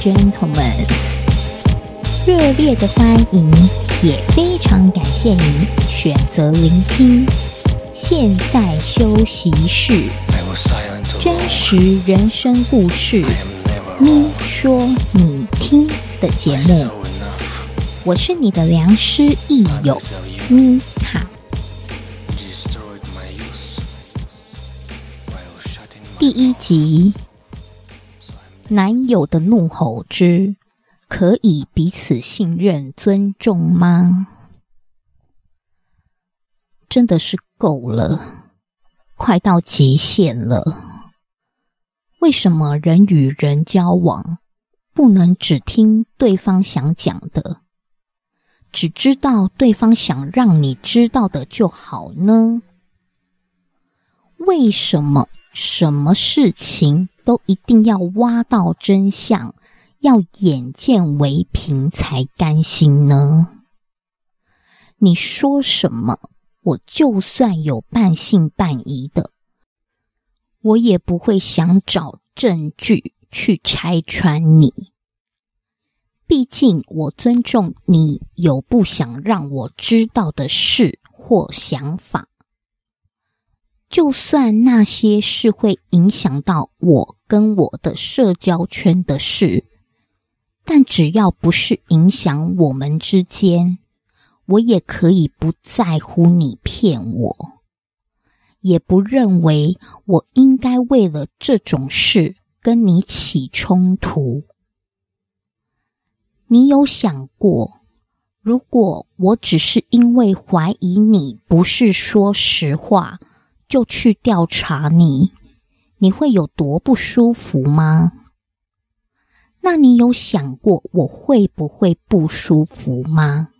Gentlemen，热烈的欢迎，也非常感谢你选择聆听。现在休息室，真实人生故事，咪说你听的节目。我是你的良师益友咪卡。第一集。男友的怒吼之，可以彼此信任、尊重吗？真的是够了，快到极限了。为什么人与人交往不能只听对方想讲的，只知道对方想让你知道的就好呢？为什么什么事情？都一定要挖到真相，要眼见为凭才甘心呢？你说什么，我就算有半信半疑的，我也不会想找证据去拆穿你。毕竟我尊重你有不想让我知道的事或想法。就算那些是会影响到我跟我的社交圈的事，但只要不是影响我们之间，我也可以不在乎你骗我，也不认为我应该为了这种事跟你起冲突。你有想过，如果我只是因为怀疑你不是说实话？就去调查你，你会有多不舒服吗？那你有想过我会不会不舒服吗？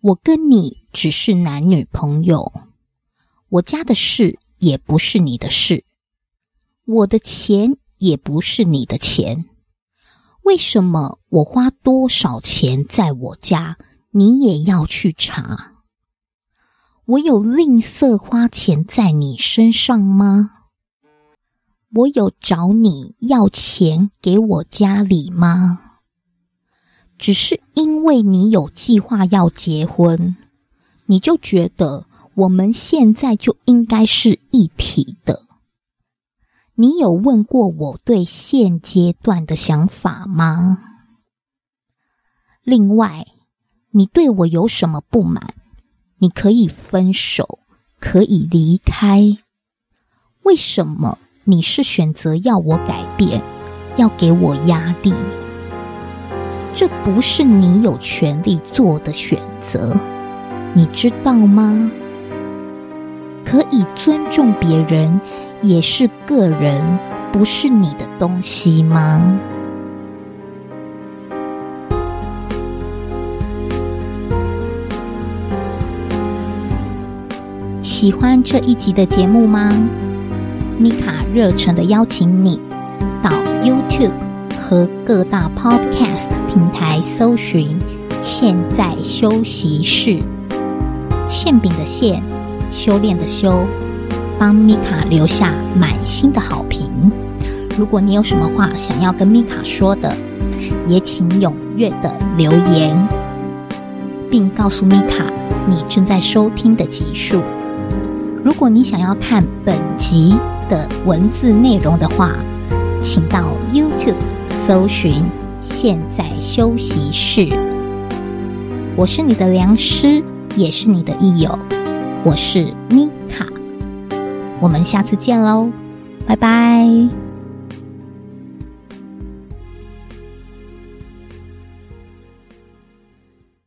我跟你只是男女朋友，我家的事也不是你的事，我的钱也不是你的钱，为什么我花多少钱在我家，你也要去查？我有吝啬花钱在你身上吗？我有找你要钱给我家里吗？只是因为你有计划要结婚，你就觉得我们现在就应该是一体的。你有问过我对现阶段的想法吗？另外，你对我有什么不满？你可以分手，可以离开。为什么你是选择要我改变，要给我压力？这不是你有权利做的选择，你知道吗？可以尊重别人，也是个人，不是你的东西吗？喜欢这一集的节目吗？米卡热诚的邀请你到 YouTube 和各大 Podcast 平台搜寻“现在休息室”，馅饼的馅，修炼的修，帮米卡留下满心的好评。如果你有什么话想要跟米卡说的，也请踊跃的留言，并告诉米卡你正在收听的集数。如果你想要看本集的文字内容的话，请到 YouTube 搜寻“现在休息室”。我是你的良师，也是你的益友，我是米卡。我们下次见喽，拜拜。